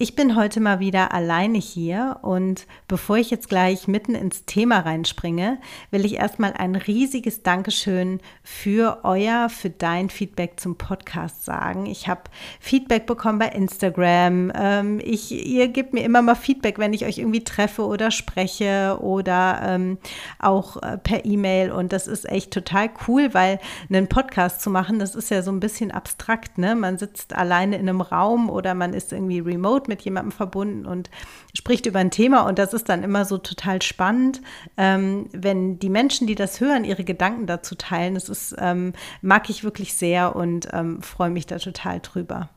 Ich bin heute mal wieder alleine hier und bevor ich jetzt gleich mitten ins Thema reinspringe, will ich erstmal ein riesiges Dankeschön für euer, für dein Feedback zum Podcast sagen. Ich habe Feedback bekommen bei Instagram. Ähm, ich, ihr gebt mir immer mal Feedback, wenn ich euch irgendwie treffe oder spreche oder ähm, auch äh, per E-Mail und das ist echt total cool, weil einen Podcast zu machen, das ist ja so ein bisschen abstrakt. Ne? Man sitzt alleine in einem Raum oder man ist irgendwie remote mit jemandem verbunden und spricht über ein Thema. Und das ist dann immer so total spannend, ähm, wenn die Menschen, die das hören, ihre Gedanken dazu teilen. Das ist, ähm, mag ich wirklich sehr und ähm, freue mich da total drüber.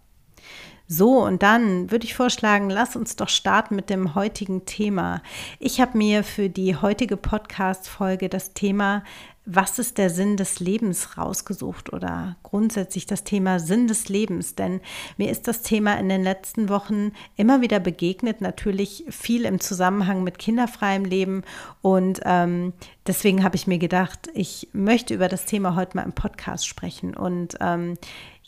So, und dann würde ich vorschlagen, lass uns doch starten mit dem heutigen Thema. Ich habe mir für die heutige Podcast-Folge das Thema was ist der Sinn des Lebens rausgesucht oder grundsätzlich das Thema Sinn des Lebens. Denn mir ist das Thema in den letzten Wochen immer wieder begegnet, natürlich viel im Zusammenhang mit kinderfreiem Leben. Und ähm, deswegen habe ich mir gedacht, ich möchte über das Thema heute mal im Podcast sprechen. Und ähm,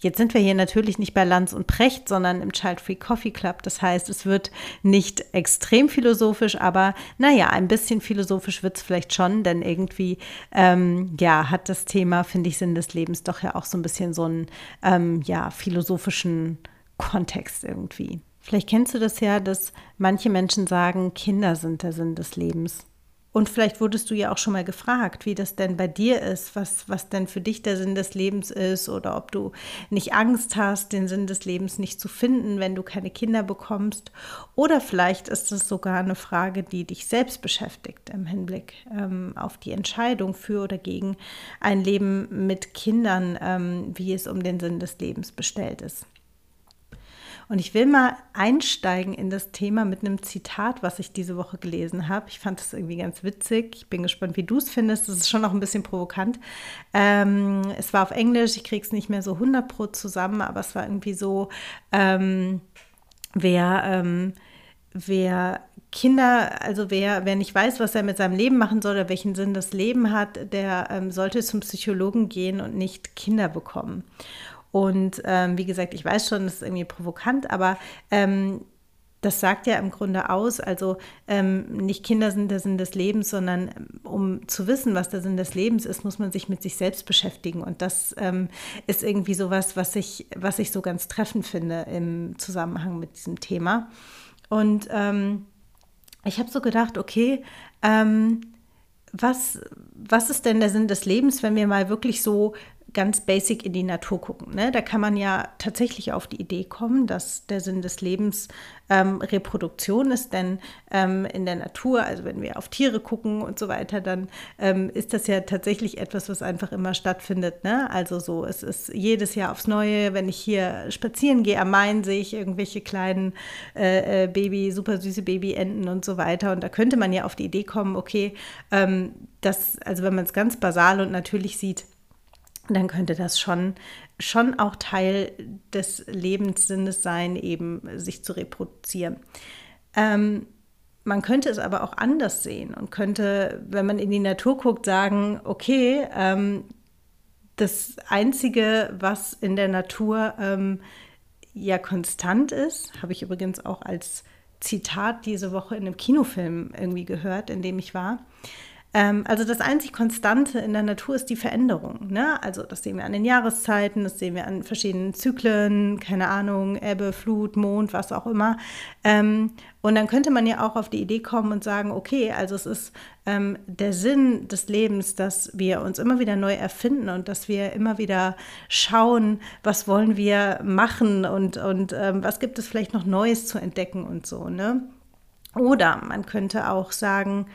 Jetzt sind wir hier natürlich nicht bei Lanz und Precht, sondern im Child Free Coffee Club. Das heißt, es wird nicht extrem philosophisch, aber naja, ein bisschen philosophisch wird es vielleicht schon, denn irgendwie, ähm, ja, hat das Thema, finde ich, Sinn des Lebens doch ja auch so ein bisschen so einen, ähm, ja, philosophischen Kontext irgendwie. Vielleicht kennst du das ja, dass manche Menschen sagen, Kinder sind der Sinn des Lebens. Und vielleicht wurdest du ja auch schon mal gefragt, wie das denn bei dir ist, was, was denn für dich der Sinn des Lebens ist oder ob du nicht Angst hast, den Sinn des Lebens nicht zu finden, wenn du keine Kinder bekommst. Oder vielleicht ist es sogar eine Frage, die dich selbst beschäftigt im Hinblick ähm, auf die Entscheidung für oder gegen ein Leben mit Kindern, ähm, wie es um den Sinn des Lebens bestellt ist. Und ich will mal einsteigen in das Thema mit einem Zitat, was ich diese Woche gelesen habe. Ich fand es irgendwie ganz witzig. Ich bin gespannt, wie du es findest. Das ist schon noch ein bisschen provokant. Ähm, es war auf Englisch, ich kriege es nicht mehr so 100 pro zusammen, aber es war irgendwie so, ähm, wer, ähm, wer Kinder, also wer, wer nicht weiß, was er mit seinem Leben machen soll oder welchen Sinn das Leben hat, der ähm, sollte zum Psychologen gehen und nicht Kinder bekommen. Und ähm, wie gesagt, ich weiß schon, das ist irgendwie provokant, aber ähm, das sagt ja im Grunde aus, also ähm, nicht Kinder sind der Sinn des Lebens, sondern ähm, um zu wissen, was der Sinn des Lebens ist, muss man sich mit sich selbst beschäftigen. Und das ähm, ist irgendwie sowas, was ich, was ich so ganz treffend finde im Zusammenhang mit diesem Thema. Und ähm, ich habe so gedacht, okay, ähm, was, was ist denn der Sinn des Lebens, wenn wir mal wirklich so ganz basic in die Natur gucken. Ne? Da kann man ja tatsächlich auf die Idee kommen, dass der Sinn des Lebens ähm, Reproduktion ist, denn ähm, in der Natur, also wenn wir auf Tiere gucken und so weiter, dann ähm, ist das ja tatsächlich etwas, was einfach immer stattfindet. Ne? Also so, es ist jedes Jahr aufs Neue, wenn ich hier spazieren gehe am Main, sehe ich irgendwelche kleinen äh, äh, Baby, super süße Babyenten und so weiter. Und da könnte man ja auf die Idee kommen, okay, ähm, das, also wenn man es ganz basal und natürlich sieht, dann könnte das schon, schon auch Teil des Lebenssinnes sein, eben sich zu reproduzieren. Ähm, man könnte es aber auch anders sehen und könnte, wenn man in die Natur guckt, sagen, okay, ähm, das Einzige, was in der Natur ähm, ja konstant ist, habe ich übrigens auch als Zitat diese Woche in einem Kinofilm irgendwie gehört, in dem ich war, ähm, also das einzig Konstante in der Natur ist die Veränderung. Ne? Also das sehen wir an den Jahreszeiten, das sehen wir an verschiedenen Zyklen, keine Ahnung, Ebbe, Flut, Mond, was auch immer. Ähm, und dann könnte man ja auch auf die Idee kommen und sagen, okay, also es ist ähm, der Sinn des Lebens, dass wir uns immer wieder neu erfinden und dass wir immer wieder schauen, was wollen wir machen und, und ähm, was gibt es vielleicht noch Neues zu entdecken und so. Ne? Oder man könnte auch sagen,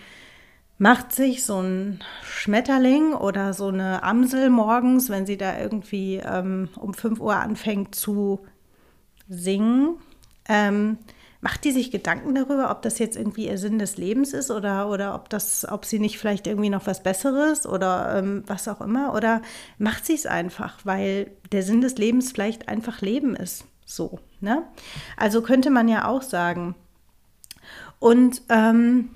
macht sich so ein Schmetterling oder so eine Amsel morgens, wenn sie da irgendwie ähm, um 5 Uhr anfängt zu singen, ähm, macht die sich Gedanken darüber, ob das jetzt irgendwie ihr Sinn des Lebens ist oder, oder ob, das, ob sie nicht vielleicht irgendwie noch was Besseres oder ähm, was auch immer? Oder macht sie es einfach, weil der Sinn des Lebens vielleicht einfach Leben ist? So, ne? Also könnte man ja auch sagen. Und ähm,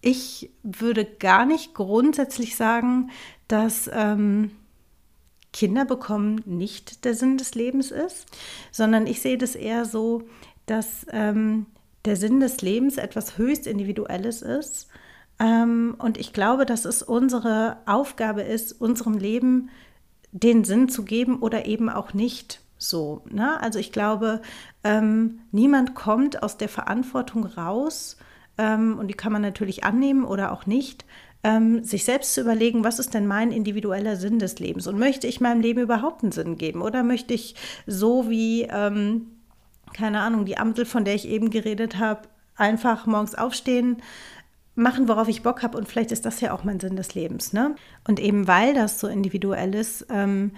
ich würde gar nicht grundsätzlich sagen, dass ähm, Kinder bekommen nicht der Sinn des Lebens ist, sondern ich sehe das eher so, dass ähm, der Sinn des Lebens etwas höchst Individuelles ist. Ähm, und ich glaube, dass es unsere Aufgabe ist, unserem Leben den Sinn zu geben oder eben auch nicht so. Ne? Also ich glaube, ähm, niemand kommt aus der Verantwortung raus, ähm, und die kann man natürlich annehmen oder auch nicht, ähm, sich selbst zu überlegen, was ist denn mein individueller Sinn des Lebens und möchte ich meinem Leben überhaupt einen Sinn geben oder möchte ich so wie, ähm, keine Ahnung, die Ampel, von der ich eben geredet habe, einfach morgens aufstehen, machen, worauf ich Bock habe und vielleicht ist das ja auch mein Sinn des Lebens. Ne? Und eben weil das so individuell ist, ähm,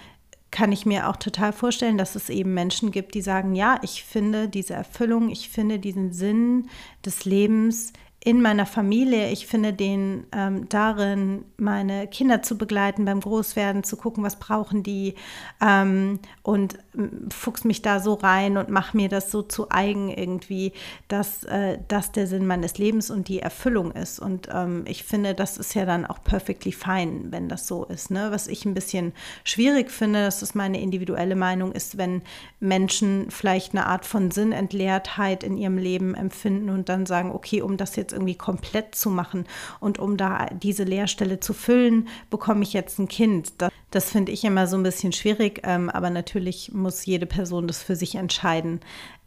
kann ich mir auch total vorstellen, dass es eben Menschen gibt, die sagen, ja, ich finde diese Erfüllung, ich finde diesen Sinn des Lebens in meiner Familie. Ich finde den ähm, darin, meine Kinder zu begleiten beim Großwerden, zu gucken, was brauchen die ähm, und ähm, fuchs mich da so rein und mache mir das so zu eigen irgendwie, dass äh, das der Sinn meines Lebens und die Erfüllung ist. Und ähm, ich finde, das ist ja dann auch perfectly fine, wenn das so ist. Ne? Was ich ein bisschen schwierig finde, das ist meine individuelle Meinung, ist, wenn Menschen vielleicht eine Art von Sinnentleertheit in ihrem Leben empfinden und dann sagen, okay, um das jetzt jetzt irgendwie komplett zu machen und um da diese Leerstelle zu füllen, bekomme ich jetzt ein Kind. Das, das finde ich immer so ein bisschen schwierig, ähm, aber natürlich muss jede Person das für sich entscheiden,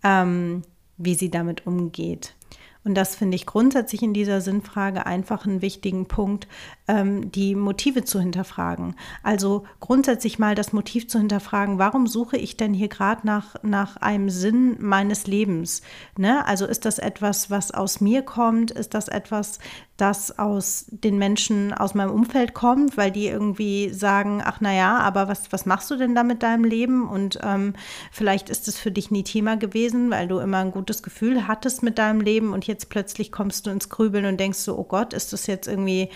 ähm, wie sie damit umgeht. Und das finde ich grundsätzlich in dieser Sinnfrage einfach einen wichtigen Punkt, ähm, die Motive zu hinterfragen. Also grundsätzlich mal das Motiv zu hinterfragen, warum suche ich denn hier gerade nach, nach einem Sinn meines Lebens? Ne? Also ist das etwas, was aus mir kommt? Ist das etwas, das aus den Menschen aus meinem Umfeld kommt, weil die irgendwie sagen, ach naja, aber was, was machst du denn da mit deinem Leben? Und ähm, vielleicht ist es für dich nie Thema gewesen, weil du immer ein gutes Gefühl hattest mit deinem Leben und jetzt plötzlich kommst du ins Grübeln und denkst so, oh Gott, ist das jetzt irgendwie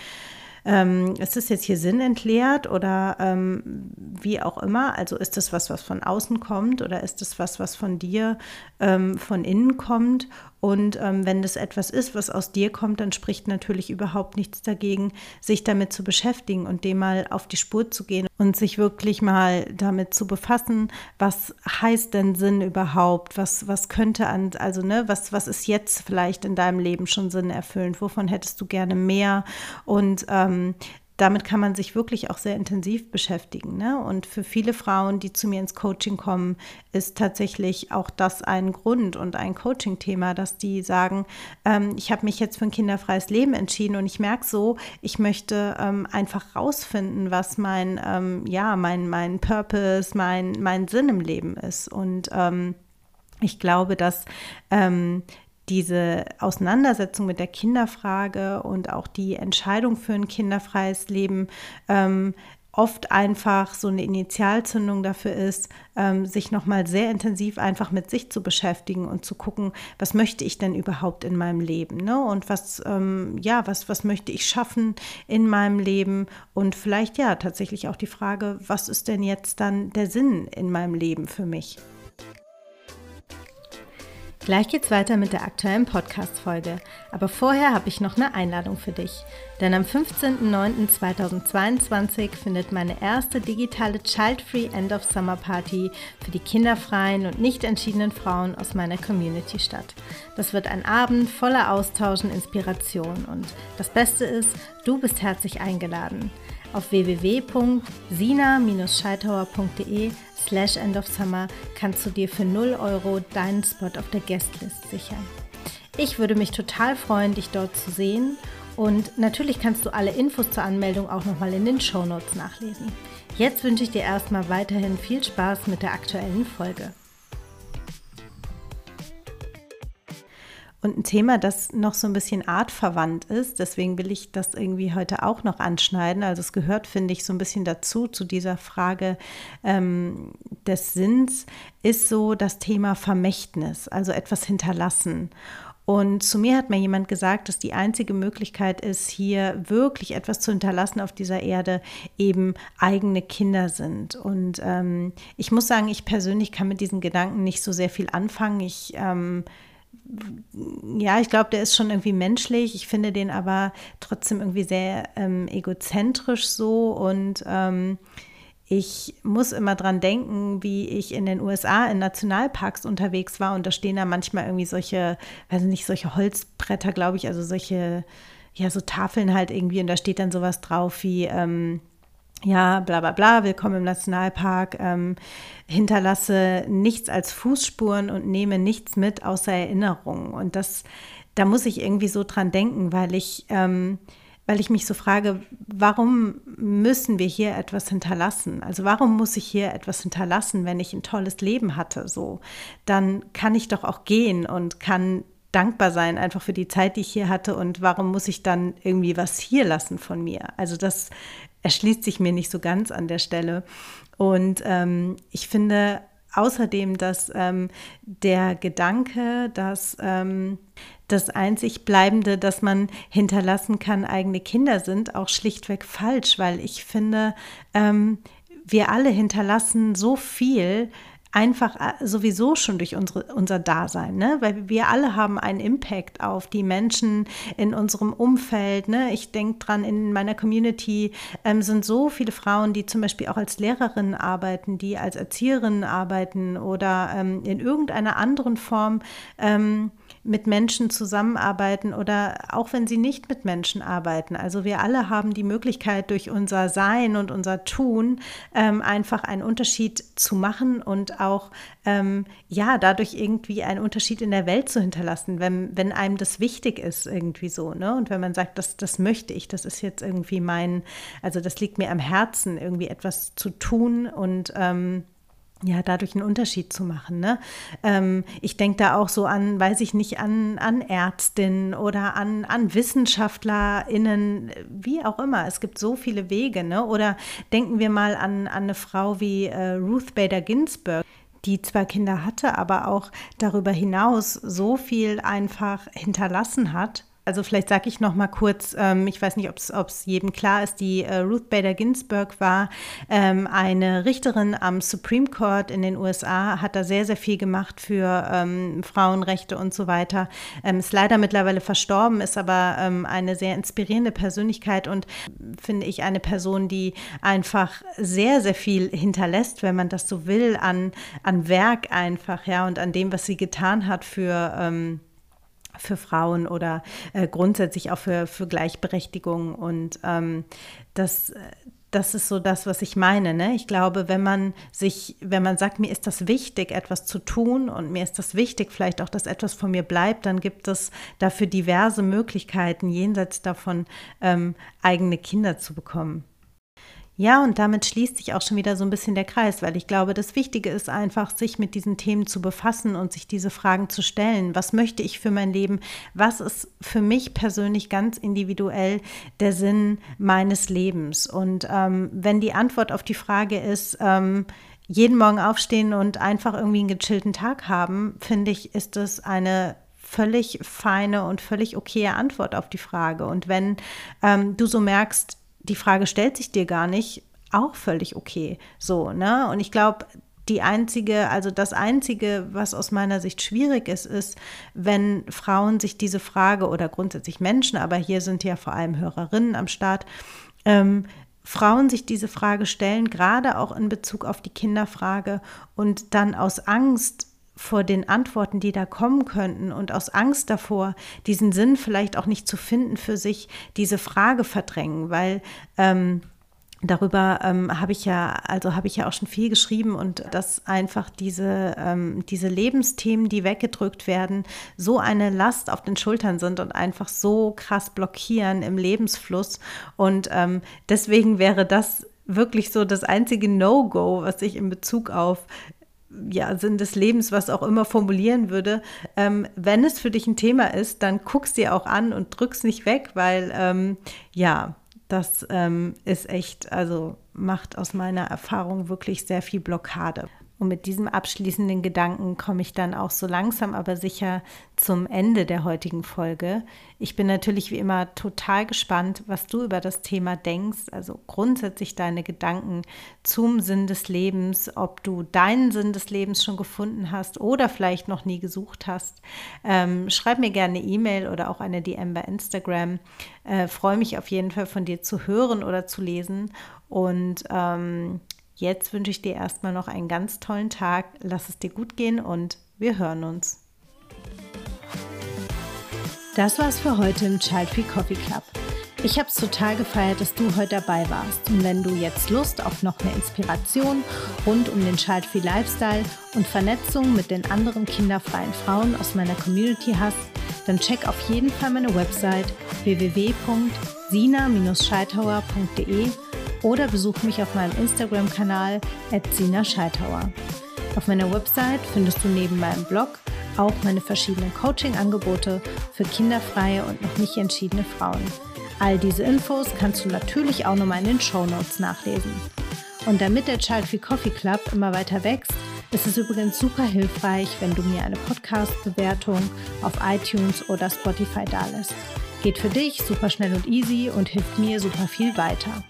ähm, ist es jetzt hier sinnentleert oder ähm, wie auch immer? Also ist das was, was von außen kommt oder ist das was, was von dir ähm, von innen kommt? Und ähm, wenn das etwas ist, was aus dir kommt, dann spricht natürlich überhaupt nichts dagegen, sich damit zu beschäftigen und dem mal auf die Spur zu gehen und sich wirklich mal damit zu befassen, was heißt denn Sinn überhaupt? Was, was könnte an, also ne, was, was ist jetzt vielleicht in deinem Leben schon Sinn erfüllend? Wovon hättest du gerne mehr? Und ähm, damit kann man sich wirklich auch sehr intensiv beschäftigen. Ne? Und für viele Frauen, die zu mir ins Coaching kommen, ist tatsächlich auch das ein Grund und ein Coaching-Thema, dass die sagen, ähm, ich habe mich jetzt für ein kinderfreies Leben entschieden und ich merke so, ich möchte ähm, einfach rausfinden, was mein, ähm, ja, mein, mein Purpose, mein, mein Sinn im Leben ist. Und ähm, ich glaube, dass ähm, diese Auseinandersetzung mit der Kinderfrage und auch die Entscheidung für ein kinderfreies Leben ähm, oft einfach so eine Initialzündung dafür ist, ähm, sich nochmal sehr intensiv einfach mit sich zu beschäftigen und zu gucken, was möchte ich denn überhaupt in meinem Leben, ne? Und was, ähm, ja, was, was möchte ich schaffen in meinem Leben? Und vielleicht ja tatsächlich auch die Frage, was ist denn jetzt dann der Sinn in meinem Leben für mich? Gleich geht's weiter mit der aktuellen Podcast-Folge. Aber vorher habe ich noch eine Einladung für dich. Denn am 15.09.2022 findet meine erste digitale Child-Free End of Summer Party für die kinderfreien und nicht entschiedenen Frauen aus meiner Community statt. Das wird ein Abend voller Austausch und Inspiration. Und das Beste ist, du bist herzlich eingeladen. Auf www.sina-scheithauer.de slash end of summer kannst du dir für 0 Euro deinen Spot auf der Guestlist sichern. Ich würde mich total freuen, dich dort zu sehen und natürlich kannst du alle Infos zur Anmeldung auch nochmal in den Show Notes nachlesen. Jetzt wünsche ich dir erstmal weiterhin viel Spaß mit der aktuellen Folge. Und ein Thema, das noch so ein bisschen artverwandt ist, deswegen will ich das irgendwie heute auch noch anschneiden. Also es gehört, finde ich, so ein bisschen dazu, zu dieser Frage ähm, des Sinns, ist so das Thema Vermächtnis, also etwas hinterlassen. Und zu mir hat mir jemand gesagt, dass die einzige Möglichkeit ist, hier wirklich etwas zu hinterlassen auf dieser Erde, eben eigene Kinder sind. Und ähm, ich muss sagen, ich persönlich kann mit diesen Gedanken nicht so sehr viel anfangen. Ich ähm, ja, ich glaube, der ist schon irgendwie menschlich. Ich finde den aber trotzdem irgendwie sehr ähm, egozentrisch so. Und ähm, ich muss immer dran denken, wie ich in den USA in Nationalparks unterwegs war. Und da stehen da manchmal irgendwie solche, weiß nicht, solche Holzbretter, glaube ich, also solche, ja, so Tafeln halt irgendwie. Und da steht dann sowas drauf wie, ähm, ja, bla bla bla, willkommen im Nationalpark, ähm, hinterlasse nichts als Fußspuren und nehme nichts mit außer Erinnerungen. Und das, da muss ich irgendwie so dran denken, weil ich, ähm, weil ich mich so frage, warum müssen wir hier etwas hinterlassen? Also warum muss ich hier etwas hinterlassen, wenn ich ein tolles Leben hatte? So, dann kann ich doch auch gehen und kann dankbar sein einfach für die Zeit, die ich hier hatte und warum muss ich dann irgendwie was hier lassen von mir? Also das erschließt sich mir nicht so ganz an der Stelle. Und ähm, ich finde außerdem, dass ähm, der Gedanke, dass ähm, das einzig Bleibende, das man hinterlassen kann, eigene Kinder sind, auch schlichtweg falsch, weil ich finde, ähm, wir alle hinterlassen so viel, einfach äh, sowieso schon durch unsere, unser Dasein, ne? weil wir alle haben einen Impact auf die Menschen in unserem Umfeld. Ne? Ich denke dran, in meiner Community ähm, sind so viele Frauen, die zum Beispiel auch als Lehrerinnen arbeiten, die als Erzieherinnen arbeiten oder ähm, in irgendeiner anderen Form ähm, mit Menschen zusammenarbeiten oder auch wenn sie nicht mit Menschen arbeiten. Also wir alle haben die Möglichkeit, durch unser Sein und unser Tun ähm, einfach einen Unterschied zu machen und auch ähm, ja dadurch irgendwie einen Unterschied in der Welt zu hinterlassen, wenn, wenn einem das wichtig ist, irgendwie so. Ne? Und wenn man sagt, das, das möchte ich, das ist jetzt irgendwie mein, also das liegt mir am Herzen, irgendwie etwas zu tun und ähm, ja, dadurch einen Unterschied zu machen. Ne? Ähm, ich denke da auch so an, weiß ich nicht, an, an Ärztinnen oder an, an WissenschaftlerInnen, wie auch immer. Es gibt so viele Wege. Ne? Oder denken wir mal an, an eine Frau wie äh, Ruth Bader Ginsburg die zwar Kinder hatte, aber auch darüber hinaus so viel einfach hinterlassen hat also vielleicht sage ich noch mal kurz, ähm, ich weiß nicht, ob es jedem klar ist, die äh, Ruth Bader Ginsburg war ähm, eine Richterin am Supreme Court in den USA, hat da sehr, sehr viel gemacht für ähm, Frauenrechte und so weiter. Ähm, ist leider mittlerweile verstorben, ist aber ähm, eine sehr inspirierende Persönlichkeit und finde ich eine Person, die einfach sehr, sehr viel hinterlässt, wenn man das so will, an, an Werk einfach, ja, und an dem, was sie getan hat für ähm, für Frauen oder äh, grundsätzlich auch für, für Gleichberechtigung. Und ähm, das, das ist so das, was ich meine. Ne? Ich glaube, wenn man sich, wenn man sagt, mir ist das wichtig, etwas zu tun und mir ist das wichtig, vielleicht auch, dass etwas von mir bleibt, dann gibt es dafür diverse Möglichkeiten, jenseits davon ähm, eigene Kinder zu bekommen. Ja, und damit schließt sich auch schon wieder so ein bisschen der Kreis, weil ich glaube, das Wichtige ist einfach, sich mit diesen Themen zu befassen und sich diese Fragen zu stellen. Was möchte ich für mein Leben? Was ist für mich persönlich ganz individuell der Sinn meines Lebens? Und ähm, wenn die Antwort auf die Frage ist, ähm, jeden Morgen aufstehen und einfach irgendwie einen gechillten Tag haben, finde ich, ist das eine völlig feine und völlig okaye Antwort auf die Frage. Und wenn ähm, du so merkst, die Frage stellt sich dir gar nicht, auch völlig okay. So, ne? Und ich glaube, die einzige, also das einzige, was aus meiner Sicht schwierig ist, ist, wenn Frauen sich diese Frage oder grundsätzlich Menschen, aber hier sind ja vor allem Hörerinnen am Start, ähm, Frauen sich diese Frage stellen, gerade auch in Bezug auf die Kinderfrage und dann aus Angst vor den Antworten, die da kommen könnten und aus Angst davor, diesen Sinn vielleicht auch nicht zu finden für sich, diese Frage verdrängen, weil ähm, Darüber ähm, habe ich ja, also habe ich ja auch schon viel geschrieben und dass einfach diese, ähm, diese Lebensthemen, die weggedrückt werden, so eine Last auf den Schultern sind und einfach so krass blockieren im Lebensfluss. Und ähm, deswegen wäre das wirklich so das einzige No-Go, was ich in Bezug auf ja, Sinn des Lebens, was auch immer formulieren würde. Ähm, wenn es für dich ein Thema ist, dann guck's dir auch an und drück's nicht weg, weil ähm, ja, das ähm, ist echt, also macht aus meiner Erfahrung wirklich sehr viel Blockade. Und mit diesem abschließenden Gedanken komme ich dann auch so langsam aber sicher zum Ende der heutigen Folge. Ich bin natürlich wie immer total gespannt, was du über das Thema denkst, also grundsätzlich deine Gedanken zum Sinn des Lebens, ob du deinen Sinn des Lebens schon gefunden hast oder vielleicht noch nie gesucht hast. Ähm, schreib mir gerne E-Mail oder auch eine DM bei Instagram. Äh, Freue mich auf jeden Fall von dir zu hören oder zu lesen. Und ähm, Jetzt wünsche ich dir erstmal noch einen ganz tollen Tag. Lass es dir gut gehen und wir hören uns. Das war's für heute im Child Free Coffee Club. Ich habe es total gefeiert, dass du heute dabei warst. Und wenn du jetzt Lust auf noch mehr Inspiration rund um den Child Free Lifestyle und Vernetzung mit den anderen kinderfreien Frauen aus meiner Community hast, dann check auf jeden Fall meine Website www.sina-scheithauer.de oder besuch mich auf meinem Instagram-Kanal @sina_scheithauer. Auf meiner Website findest du neben meinem Blog auch meine verschiedenen Coaching-Angebote für kinderfreie und noch nicht entschiedene Frauen. All diese Infos kannst du natürlich auch nochmal in den Show Notes nachlesen. Und damit der Child Free Coffee Club immer weiter wächst, ist es übrigens super hilfreich, wenn du mir eine Podcast-Bewertung auf iTunes oder Spotify dalässt. Geht für dich super schnell und easy und hilft mir super viel weiter.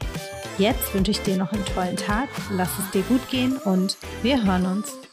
Jetzt wünsche ich dir noch einen tollen Tag, lass es dir gut gehen und wir hören uns.